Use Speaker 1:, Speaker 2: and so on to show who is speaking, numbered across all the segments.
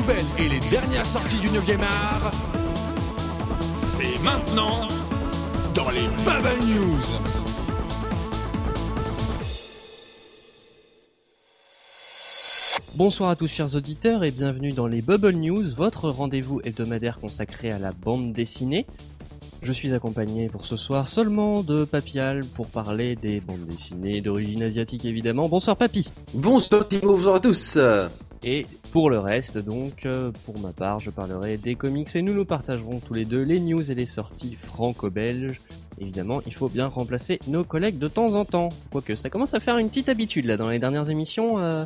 Speaker 1: nouvelles et les dernières sorties du 9e art, c'est maintenant dans les Bubble News.
Speaker 2: Bonsoir à tous chers auditeurs et bienvenue dans les Bubble News, votre rendez-vous hebdomadaire consacré à la bande dessinée. Je suis accompagné pour ce soir seulement de Papial pour parler des bandes dessinées d'origine asiatique évidemment. Bonsoir Papy
Speaker 3: Bonsoir Timo, bonsoir à tous
Speaker 2: Et pour le reste donc, euh, pour ma part, je parlerai des comics et nous nous partagerons tous les deux les news et les sorties franco-belges. Évidemment, il faut bien remplacer nos collègues de temps en temps. Quoique ça commence à faire une petite habitude là dans les dernières émissions. euh,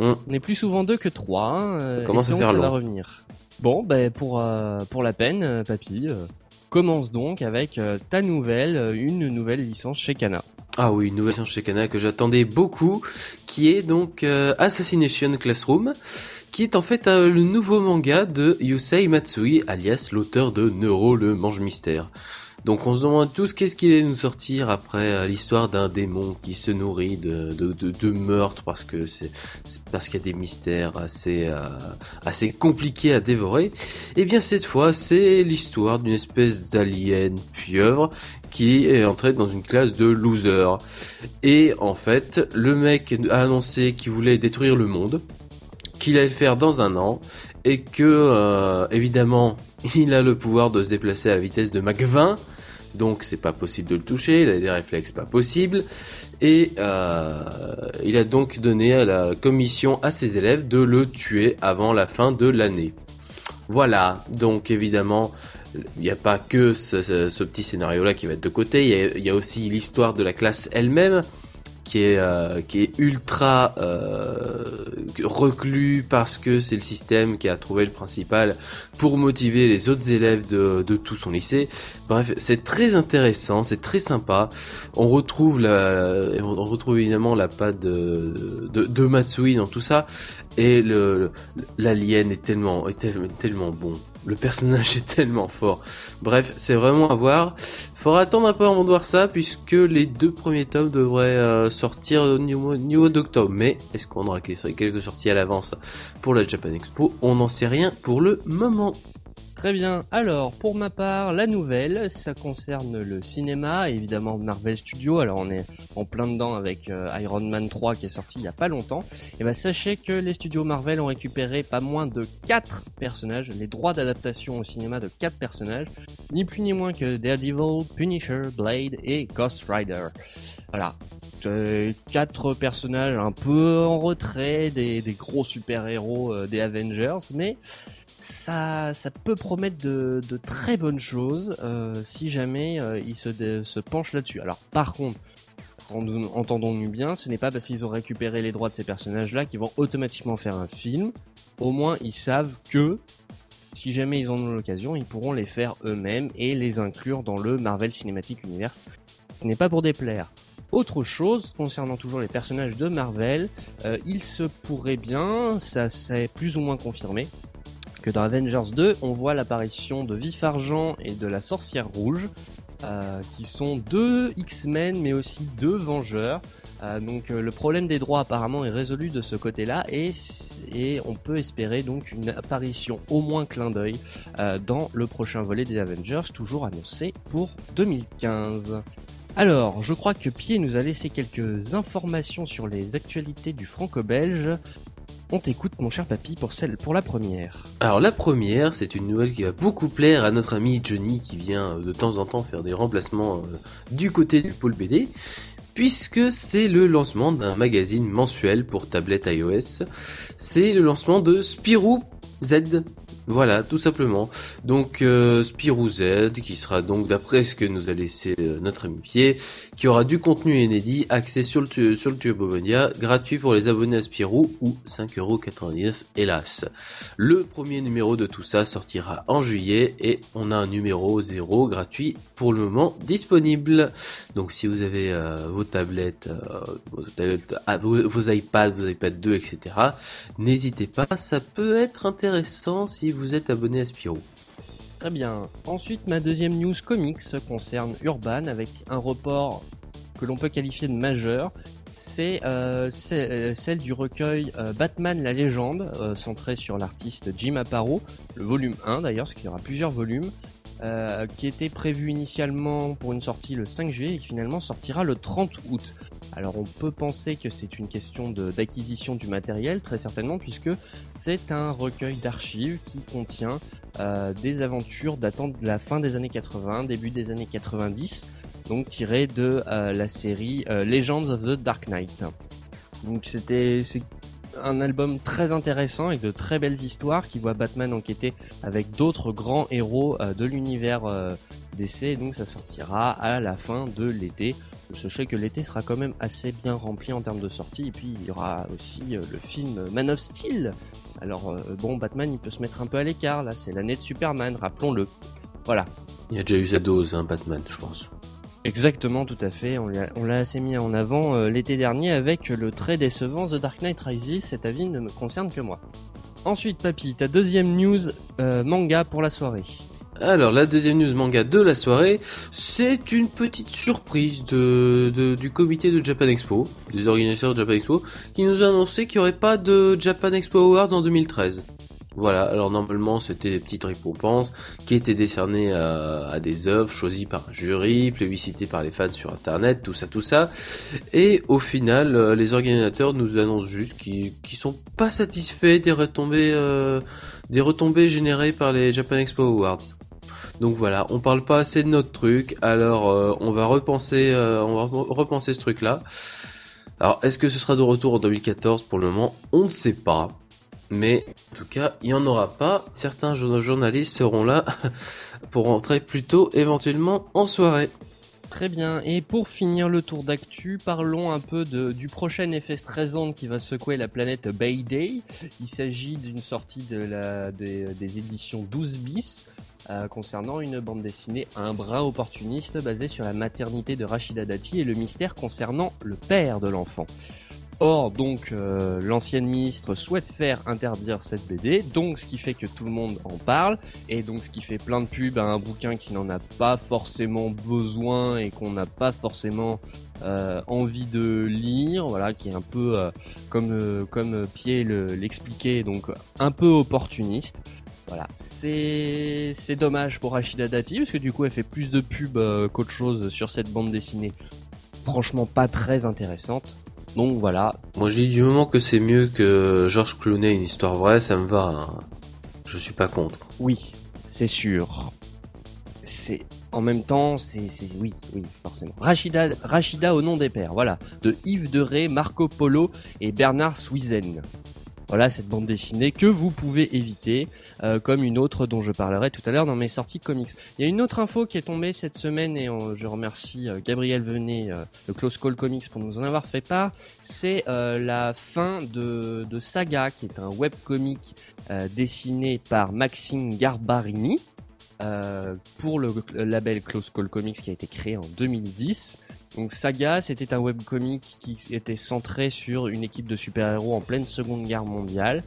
Speaker 3: Hum.
Speaker 2: On est plus souvent deux que trois. Hein, euh,
Speaker 3: Ça commence à
Speaker 2: espérons
Speaker 3: faire
Speaker 2: que ça
Speaker 3: long.
Speaker 2: va revenir. Bon, ben pour euh, pour la peine, euh, papy, commence donc avec ta nouvelle, une nouvelle licence chez Kana.
Speaker 3: Ah oui, une nouvelle séance chez Kana que j'attendais beaucoup, qui est donc euh, Assassination Classroom, qui est en fait euh, le nouveau manga de Yusei Matsui, alias l'auteur de Neuro le mange-mystère. Donc on se demande tous qu'est-ce qu'il allait nous sortir après euh, l'histoire d'un démon qui se nourrit de, de, meurtres parce que c'est parce qu'il y a des mystères assez euh, assez compliqués à dévorer. Et bien cette fois c'est l'histoire d'une espèce d'alien pieuvre qui est entré dans une classe de losers. Et en fait, le mec a annoncé qu'il voulait détruire le monde, qu'il allait le faire dans un an, et que, euh, évidemment, il a le pouvoir de se déplacer à la vitesse de Mach 20, donc c'est pas possible de le toucher, il a des réflexes pas possibles, et euh, il a donc donné à la commission à ses élèves de le tuer avant la fin de l'année. Voilà, donc évidemment, il n'y a pas que ce, petit scénario-là qui va être de côté, il y a aussi l'histoire de la classe elle-même, qui est, euh, qui est ultra euh, reclus parce que c'est le système qui a trouvé le principal pour motiver les autres élèves de, tout son lycée. Bref, c'est très intéressant, c'est très sympa. On retrouve la, on retrouve évidemment la patte de, Matsui dans tout ça, et le, l'alien est tellement, est tellement bon. Le personnage est tellement fort. Bref, c'est vraiment à voir. Faudra attendre un peu avant de voir ça, puisque les deux premiers tomes devraient euh, sortir au niveau, d'octobre. Mais est-ce qu'on aura quelques sorties à l'avance pour la Japan Expo? On n'en sait rien pour le moment.
Speaker 2: Très bien. Alors, pour ma part, la nouvelle, ça concerne le cinéma, évidemment Marvel Studios. Alors, on est en plein dedans avec euh, Iron Man 3 qui est sorti il y a pas longtemps. Et ben, sachez que les studios Marvel ont récupéré pas moins de 4 personnages, les droits d'adaptation au cinéma de 4 personnages, ni plus ni moins que Daredevil, Punisher, Blade et Ghost Rider. Voilà. Euh, quatre personnages un peu en retrait des, des gros super-héros euh, des Avengers, mais ça, peut promettre de, très bonnes choses euh, si jamais euh, ils se, penchent là-dessus. Alors par contre, entendons- entendons-nous bien, ce n'est pas parce qu'ils ont récupéré les droits de ces personnages-là qu'ils vont automatiquement faire un film. Au moins, ils savent que si jamais ils en ont l'occasion, ils pourront les faire eux-mêmes et les inclure dans le Marvel Cinematic Universe. Ce n'est pas pour déplaire. Autre chose, concernant toujours les personnages de Marvel, euh, il se pourrait bien, ça c'est plus ou moins confirmé, que dans Avengers 2, on voit l'apparition de Vif Argent et de la Sorcière Rouge, euh, qui sont deux X-Men mais aussi deux Vengeurs. Euh, donc euh, le problème des droits apparemment est résolu de ce côté-là et, et on peut espérer donc une apparition au moins clin d'œil dans le prochain volet des Avengers, toujours annoncé pour 2015. Alors, je crois que Pied nous a laissé quelques informations sur les actualités du franco-belge. On t'écoute, mon cher papy, pour celle, pour la première.
Speaker 3: Alors la première, c'est une nouvelle qui va beaucoup plaire à notre ami Johnny qui vient euh, de temps en temps faire des remplacements euh, du côté du pôle BD, puisque c'est le lancement d'un magazine mensuel pour tablette iOS. C'est le lancement de Spirou Z. Voilà, tout simplement. Donc euh, Spirou Z, qui sera donc, d'après ce que nous a laissé euh, notre ami Pied, qui aura du contenu inédit axé sur le, sur le gratuit pour les abonnés à Spirou, ou 5,99€ hélas. Le premier numéro de tout ça sortira en juillet et on a un numéro 0 gratuit pour le moment disponible. Donc si vous avez euh, vos tablettes, euh, ah, vos, iPads, vos iPad 2, etc., n'hésitez pas, ça peut être intéressant si vous êtes abonné à Spirou.
Speaker 2: Très bien. Ensuite, ma deuxième news comics concerne Urban avec un report que l'on peut qualifier de majeur. c'est celle du recueil Batman la légende, centré sur l'artiste Jim Aparo, le volume 1 d'ailleurs, parce qu'il y aura plusieurs volumes. qui était prévu initialement pour une sortie le 5 juillet et qui finalement sortira le 30 août. Alors on peut penser que c'est une question d'acquisition du matériel, très certainement, puisque c'est un recueil d'archives qui contient euh, des aventures datant de la fin des années 80, début des années 90, donc tirées de euh, la série euh, Legends of the Dark Knight. Donc c'était un album très intéressant avec de très belles histoires qui voit Batman enquêter avec d'autres grands héros de l'univers DC. Donc ça sortira à la fin de l'été sachez que l'été sera quand même assez bien rempli en termes de sorties. Et puis il y aura aussi euh, le film Man of Steel. Alors euh, bon, Batman il peut se mettre un peu à l'écart là, c'est l'année de Superman, rappelons-le. Voilà.
Speaker 3: Il y a déjà eu sa dose, hein, Batman, je pense.
Speaker 2: Exactement, tout à fait. On l'a assez mis en avant euh, l'été dernier avec le très décevant The Dark Knight Rises. Cet avis ne me concerne que moi. Ensuite, Papy, ta deuxième news manga pour la soirée.
Speaker 3: Alors la deuxième news manga de la soirée, c'est une petite surprise de, du comité de Japan Expo, des organisateurs de Japan Expo, qui nous a annoncé qu'il n'y aurait pas de Japan Expo Awards en 2013. Voilà, alors normalement c'était des petites récompenses qui étaient décernées à, des œuvres choisies par un jury, plébiscitées par les fans sur internet, tout ça, tout ça. Et au final, euh, les organisateurs nous annoncent juste qu'ils sont pas satisfaits des retombées, euh, des retombées générées par les Japan Expo Awards. Donc voilà, on parle pas assez de notre truc, alors euh, on va repenser, euh, repenser ce truc-là. Alors est-ce que ce sera de retour en 2014 Pour le moment, on ne sait pas. Mais en tout cas, il n'y en aura pas. Certains journalistes seront là pour rentrer plus tôt, éventuellement en soirée.
Speaker 2: Très bien. Et pour finir le tour d'actu, parlons un peu du prochain effet stressant qui va secouer la planète Bay Day. Il s'agit d'une sortie des éditions 12 bis euh, concernant une bande dessinée un bras opportuniste basée sur la maternité de Rachida Dati et le mystère concernant le père de l'enfant. Or, donc, euh, l'ancienne ministre souhaite faire interdire cette BD, donc ce qui fait que tout le monde en parle, et donc ce qui fait plein de pubs à un bouquin qui n'en a pas forcément besoin et qu'on n'a pas forcément euh, envie de lire, voilà, qui est un peu comme comme Pierre l'expliquait, donc un peu opportuniste. Voilà, c'est c'est dommage pour Rachida Dati parce que du coup elle fait plus de pubs euh, qu'autre chose sur cette bande dessinée. Franchement pas très intéressante. Donc voilà.
Speaker 3: Moi je dis du moment que c'est mieux que Georges Clooney une histoire vraie, ça me va. Hein. Je suis pas contre.
Speaker 2: Oui, c'est sûr. C'est en même temps, c'est oui, oui, forcément. Rachida, Rachida au nom des pères, voilà, de Yves Deré, Marco Polo et Bernard Suizen. Voilà cette bande dessinée que vous pouvez éviter, euh, comme une autre dont je parlerai tout à l'heure dans mes sorties comics. Il y a une autre info qui est tombée cette semaine et je remercie euh, Gabriel Venet euh, de Close Call Comics pour nous en avoir fait part. C'est la fin de, de, Saga, qui est un webcomic dessiné par Maxime Garbarini. pour le label Close Call Comics qui a été créé en 2010. Donc Saga, c'était un webcomic qui était centré sur une équipe de super-héros en pleine Seconde Guerre mondiale.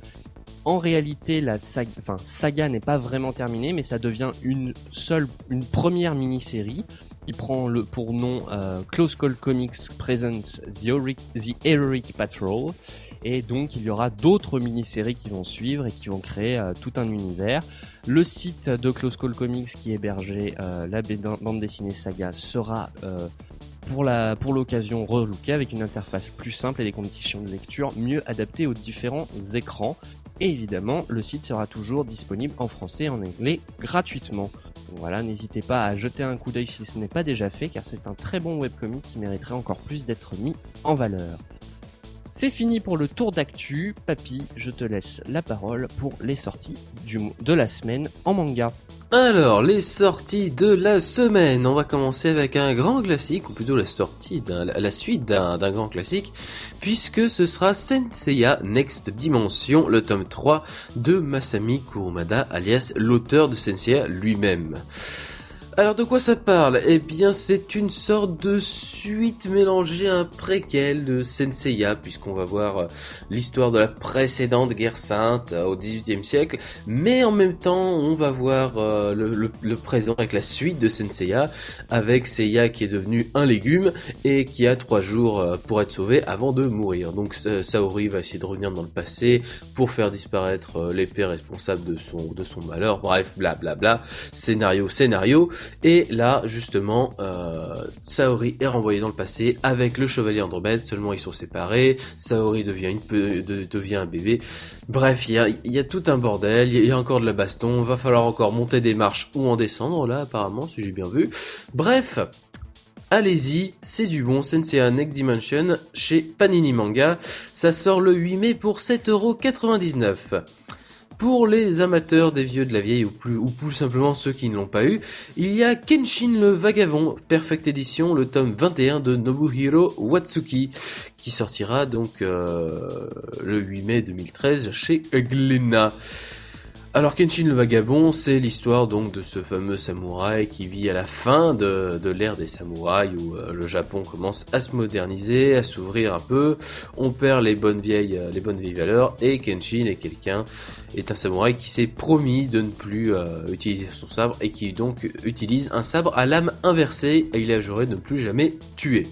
Speaker 2: En réalité, la saga, enfin, saga n'est pas vraiment terminée, mais ça devient une seule, une première mini-série qui prend le, pour nom euh, Close Call Comics Presents The Heroic, Patrol. Et donc, il y aura d'autres mini-séries qui vont suivre et qui vont créer euh, tout un univers. Le site de Close Call Comics qui hébergeait euh, la bande dessinée Saga sera pour l'occasion relooké avec une interface plus simple et des conditions de lecture mieux adaptées aux différents écrans. Et évidemment, le site sera toujours disponible en français et en anglais gratuitement. voilà, n'hésitez pas à jeter un coup d'œil si ce n'est pas déjà fait car c'est un très bon webcomic qui mériterait encore plus d'être mis en valeur. C'est fini pour le tour d'actu. Papy, je te laisse la parole pour les sorties de la semaine en manga.
Speaker 3: Alors, les sorties de la semaine. On va commencer avec un grand classique, ou plutôt la sortie, la suite d'un grand classique, puisque ce sera Senseiya Next Dimension, le tome 3 de Masami Kurumada, alias l'auteur de Senseiya lui-même. Alors de quoi ça parle? Eh bien c'est une sorte de suite mélangée à un préquel de Senseiya puisqu'on va voir euh, l'histoire de la précédente guerre sainte euh, au XVIIIe siècle, mais en même temps on va voir euh, le, présent avec la suite de Senseiya avec Seiya qui est devenu un légume et qui a trois jours pour être sauvé avant de mourir. Donc Saori va essayer de revenir dans le passé pour faire disparaître l'épée responsable de son, malheur, bref blablabla, bla, bla. scénario scénario. Et là, justement, euh, Saori est renvoyé dans le passé avec le chevalier Andromède, seulement ils sont séparés, Saori devient un bébé. Bref, il y a, tout un bordel, il y, a encore de la baston, va falloir encore monter des marches ou en descendre, là apparemment, si j'ai bien vu. Bref, allez-y, c'est du bon Sensei Next Dimension chez Panini Manga. Ça sort le 8 mai pour 7,99€. Pour les amateurs des vieux de la vieille ou plus, simplement ceux qui ne l'ont pas eu, il y a Kenshin le Vagabond, Perfect Edition, le tome 21 de Nobuhiro Watsuki, qui sortira donc euh, le 8 mai 2013 chez Glénat. Alors Kenshin le vagabond, c'est l'histoire donc de ce fameux samouraï qui vit à la fin de, l'ère des samouraïs où euh, le Japon commence à se moderniser, à s'ouvrir un peu. On perd les bonnes vieilles, euh, les bonnes vieilles valeurs et Kenshin est quelqu'un, est un samouraï qui s'est promis de ne plus euh, utiliser son sabre et qui donc utilise un sabre à lame inversée et il a juré de ne plus jamais tuer.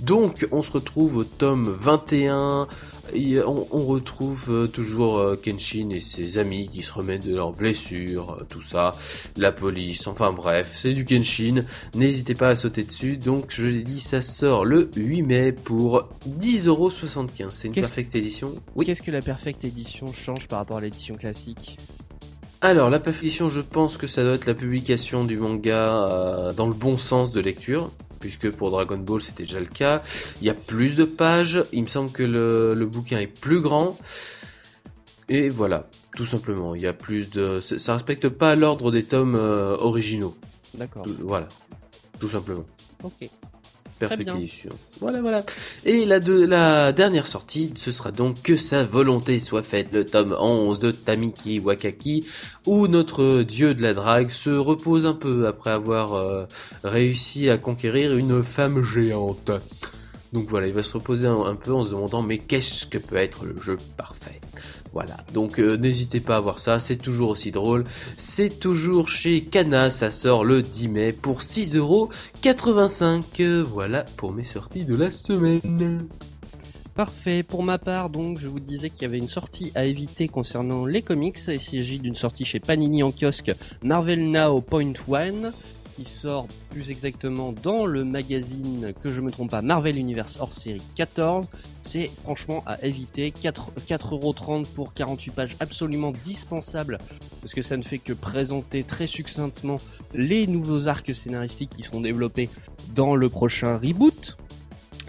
Speaker 3: Donc on se retrouve au tome 21 on, retrouve euh, toujours euh, Kenshin et ses amis qui se remettent de leurs blessures, euh, tout ça, la police, enfin bref, c'est du Kenshin, n'hésitez pas à sauter dessus, donc je l'ai dit, ça sort le 8 mai pour 10,75€, c'est une Perfect Edition.
Speaker 2: Oui. Qu'est-ce que la Perfect Edition change par rapport à l'édition classique?
Speaker 3: Alors, la Perfect Edition, je pense que ça doit être la publication du manga dans le bon sens de lecture puisque pour Dragon Ball c'était déjà le cas. Il y a plus de pages, il me semble que le, bouquin est plus grand. Et voilà, tout simplement, il y a plus de... Ça respecte pas l'ordre des tomes euh, originaux.
Speaker 2: D'accord.
Speaker 3: Voilà, tout simplement.
Speaker 2: Ok.
Speaker 3: Perfection. Voilà, voilà. Et la, de, la dernière sortie, ce sera donc que sa volonté soit faite, le tome 11 de Tamiki Wakaki, où notre dieu de la drague se repose un peu après avoir euh, réussi à conquérir une femme géante. Donc voilà, il va se reposer un peu en se demandant mais qu'est-ce que peut être le jeu parfait? Voilà, donc euh, n'hésitez pas à voir ça, c'est toujours aussi drôle. C'est toujours chez Cana, ça sort le 10 mai pour 6,85€. Voilà pour mes sorties de la semaine.
Speaker 2: Parfait. Pour ma part, donc, je vous disais qu'il y avait une sortie à éviter concernant les comics. Il s'agit d'une sortie chez Panini en kiosque Marvel Now Point One sort plus exactement dans le magazine, que je me trompe pas, Marvel Universe hors série 14. C'est franchement à éviter. 4,30€ pour 48 pages absolument dispensable parce que ça ne fait que présenter très succinctement les nouveaux arcs scénaristiques qui seront développés dans le prochain reboot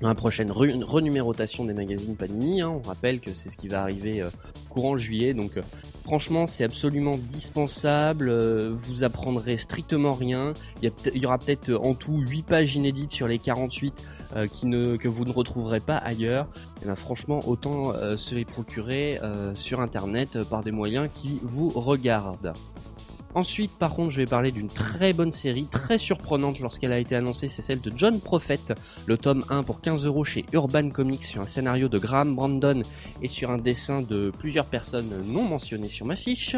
Speaker 2: la prochaine renumérotation des magazines Panini. Hein. On rappelle que c'est ce qui va arriver euh, courant juillet, donc euh, Franchement, c'est absolument dispensable. Euh, vous apprendrez strictement rien. Il y, aura peut-être en tout 8 pages inédites sur les 48 euh, que vous ne retrouverez pas ailleurs. Et ben, franchement, autant euh, se les procurer sur internet par des moyens qui vous regardent. Ensuite, par contre, je vais parler d'une très bonne série, très surprenante lorsqu'elle a été annoncée, c'est celle de John Prophet, le tome 1 pour 15 euros chez Urban Comics sur un scénario de Graham Brandon et sur un dessin de plusieurs personnes non mentionnées sur ma fiche.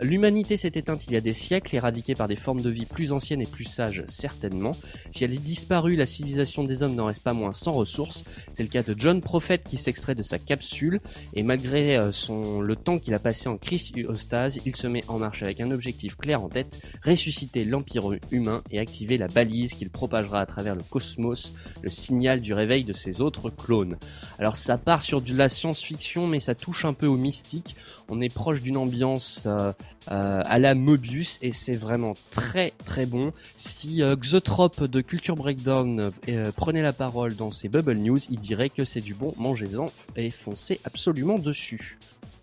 Speaker 2: L'humanité s'est éteinte il y a des siècles, éradiquée par des formes de vie plus anciennes et plus sages certainement. Si elle est disparue, la civilisation des hommes n'en reste pas moins sans ressources. C'est le cas de John Prophet qui s'extrait de sa capsule et malgré euh, son, le temps qu'il a passé en cryostase, il se met en marche avec un objectif clair en tête, ressusciter l'Empire humain et activer la balise qu'il propagera à travers le cosmos, le signal du réveil de ses autres clones. Alors ça part sur de la science-fiction, mais ça touche un peu au mystique. On est proche d'une ambiance euh, euh, à la Mobius et c'est vraiment très très bon. Si euh, Xotrop de Culture Breakdown prenait la parole dans ses Bubble News, il dirait que c'est du bon, mangez-en et foncez absolument dessus.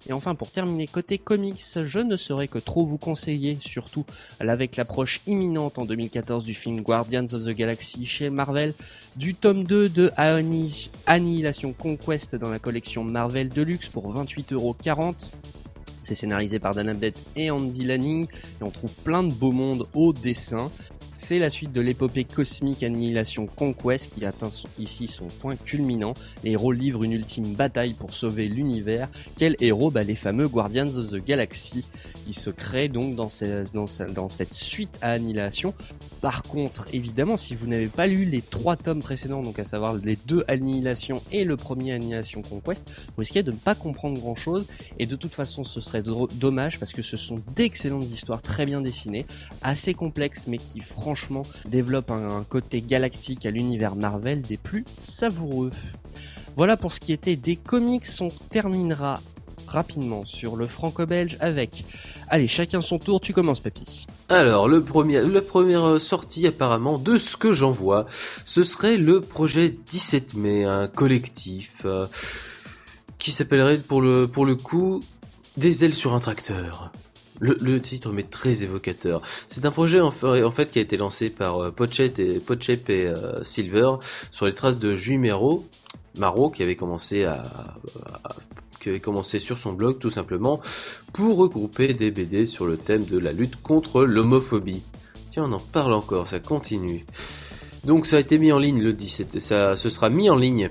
Speaker 2: Et enfin, pour terminer, côté comics, je ne saurais que trop vous conseiller, surtout avec l'approche imminente en 2014 du film Guardians of the Galaxy chez Marvel, du tome 2 de Annihilation Conquest dans la collection Marvel Deluxe pour 28,40€. C'est scénarisé par Dan Abnett et Andy Lanning et on trouve plein de beaux mondes au dessin. C'est la suite de l'épopée cosmique Annihilation Conquest qui atteint ici son point culminant. Les héros livrent une ultime bataille pour sauver l'univers. Quel héros? Bah, Les fameux Guardians of the Galaxy. Ils se créent donc dans, cette suite à Annihilation. Par contre, évidemment, si vous n'avez pas lu les trois tomes précédents, donc à savoir les deux Annihilation et le premier Annihilation Conquest, vous risquez de ne pas comprendre grand chose. Et de toute façon, ce serait dommage parce que ce sont d'excellentes histoires très bien dessinées, assez complexes mais qui développe un, côté galactique à l'univers Marvel des plus savoureux. Voilà pour ce qui était des comics, on terminera rapidement sur le franco-belge avec... Allez, chacun son tour, tu commences Papy.
Speaker 3: Alors, la première sortie apparemment, de ce que j'en vois, ce serait le projet 17 mai, un collectif euh, qui s'appellerait pour le, pour le coup Des ailes sur un tracteur. Le, titre m'est très évocateur. C'est un projet en fait, qui a été lancé par euh, Pochette et, et euh, Silver sur les traces de Juimero, Maro qui avait commencé sur son blog tout simplement pour regrouper des BD sur le thème de la lutte contre l'homophobie. Tiens, on en parle encore, ça continue. Donc ça a été mis en ligne le 17, ça, ce sera mis en ligne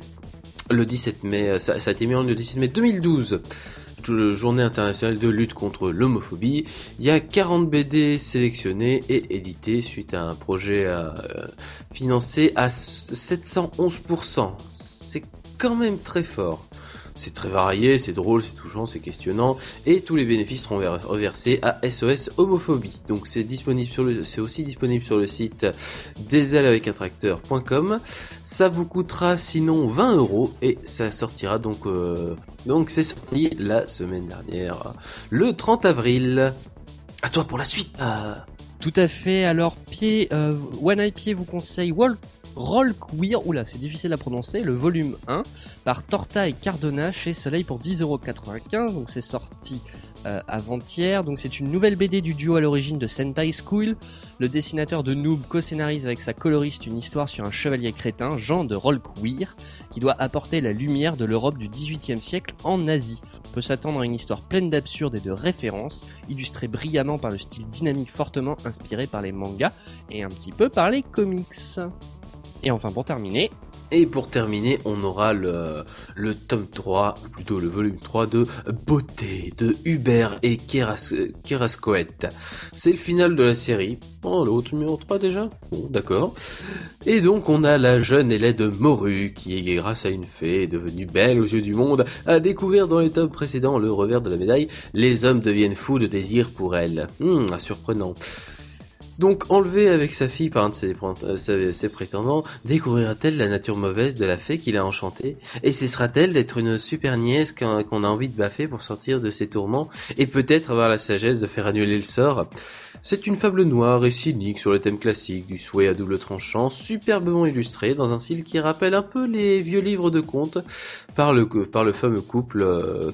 Speaker 3: le 17 mai, ça a été mis en ligne le 17 mai 2012 journée internationale de lutte contre l'homophobie. Il y a 40 BD sélectionnés et édités suite à un projet euh, financé à 711%. C'est quand même très fort. C'est très varié, c'est drôle, c'est touchant, c'est questionnant, et tous les bénéfices seront reversés à SOS Homophobie. Donc c'est disponible sur le, c'est aussi disponible sur le site tracteur.com. Ça vous coûtera sinon 20 euros et ça sortira donc, euh, donc c'est sorti la semaine dernière, le 30 avril. À toi pour la suite.
Speaker 2: Tout à fait. Alors, pied, euh, One Eye vous conseille Wall Roll Queer, oula c'est difficile à prononcer, le volume 1 par Torta et Cardona chez Soleil pour 10,95€, donc c'est sorti euh, avant-hier, donc c'est une nouvelle BD du duo à l'origine de Sentai School, le dessinateur de Noob co-scénarise avec sa coloriste une histoire sur un chevalier crétin, Jean de Roll Queer, qui doit apporter la lumière de l'Europe du XVIIIe siècle en Asie. On peut s'attendre à une histoire pleine d'absurdes et de références, illustrée brillamment par le style dynamique fortement inspiré par les mangas et un petit peu par les comics. Et enfin pour terminer,
Speaker 3: et pour terminer, on aura le, tome 3, plutôt le volume 3 de Beauté de Hubert et Kerascoët. C'est le final de la série. Oh, le numéro 3 déjà? Bon, d'accord. Et donc, on a la jeune de Moru qui, grâce à une fée, est devenue belle aux yeux du monde, a découvert dans les tomes précédents le revers de la médaille. Les hommes deviennent fous de désir pour elle. Hum, surprenant. Donc enlevée avec sa fille par un de euh, ses, prétendants, découvrira-t-elle la nature mauvaise de la fée qui l'a enchantée? Et cessera-t-elle d'être une super nièce qu'on a envie de baffer pour sortir de ses tourments et peut-être avoir la sagesse de faire annuler le sort? C'est une fable noire et cynique sur le thème classique du souhait à double tranchant, superbement illustré dans un style qui rappelle un peu les vieux livres de contes par le, fameux couple euh,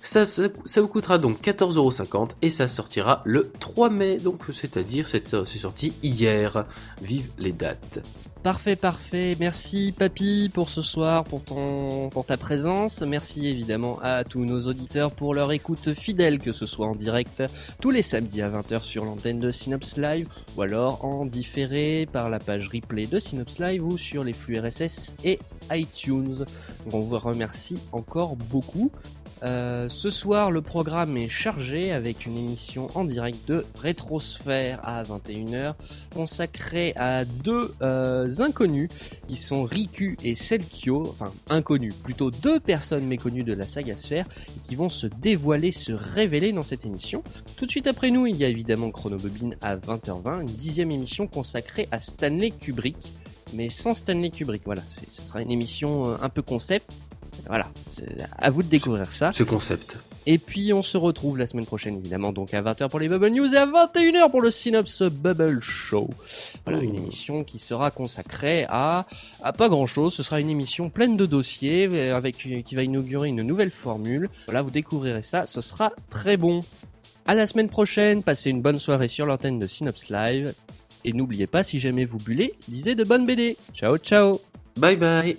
Speaker 3: Ça, ça, vous coûtera donc 14,50€ et ça sortira le 3 mai, donc c'est-à-dire c'est sorti hier. Vive les dates.
Speaker 2: Parfait, parfait. Merci Papy pour ce soir, pour ta présence. Merci évidemment à tous nos auditeurs pour leur écoute fidèle, que ce soit en direct tous les samedis à 20h sur l'antenne de Synops Live, ou alors en différé par la page replay de Synops Live ou sur les flux RSS et iTunes. on vous remercie encore beaucoup. Euh, ce soir, le programme est chargé avec une émission en direct de Rétrosphère à 21h consacrée à deux euh, inconnus qui sont Riku et Selkio, enfin inconnus, plutôt deux personnes méconnues de la saga Sphère qui vont se dévoiler, se révéler dans cette émission. Tout de suite après nous, il y a évidemment Chronobobine à 20h20, une dixième émission consacrée à Stanley Kubrick mais sans Stanley Kubrick. Voilà, ce sera une émission euh, un peu concept voilà, à vous de découvrir ça.
Speaker 3: Ce concept.
Speaker 2: Et puis on se retrouve la semaine prochaine évidemment donc à 20h pour les Bubble News et à 21h pour le Synops Bubble Show. Voilà une émission qui sera consacrée à, à pas grand chose, ce sera une émission pleine de dossiers euh, avec qui va inaugurer une nouvelle formule. Voilà, vous découvrirez ça, ce sera très bon. À la semaine prochaine, passez une bonne soirée sur l'antenne de Synops Live et n'oubliez pas si jamais vous bullez, lisez de bonnes BD. Ciao ciao.
Speaker 3: Bye bye.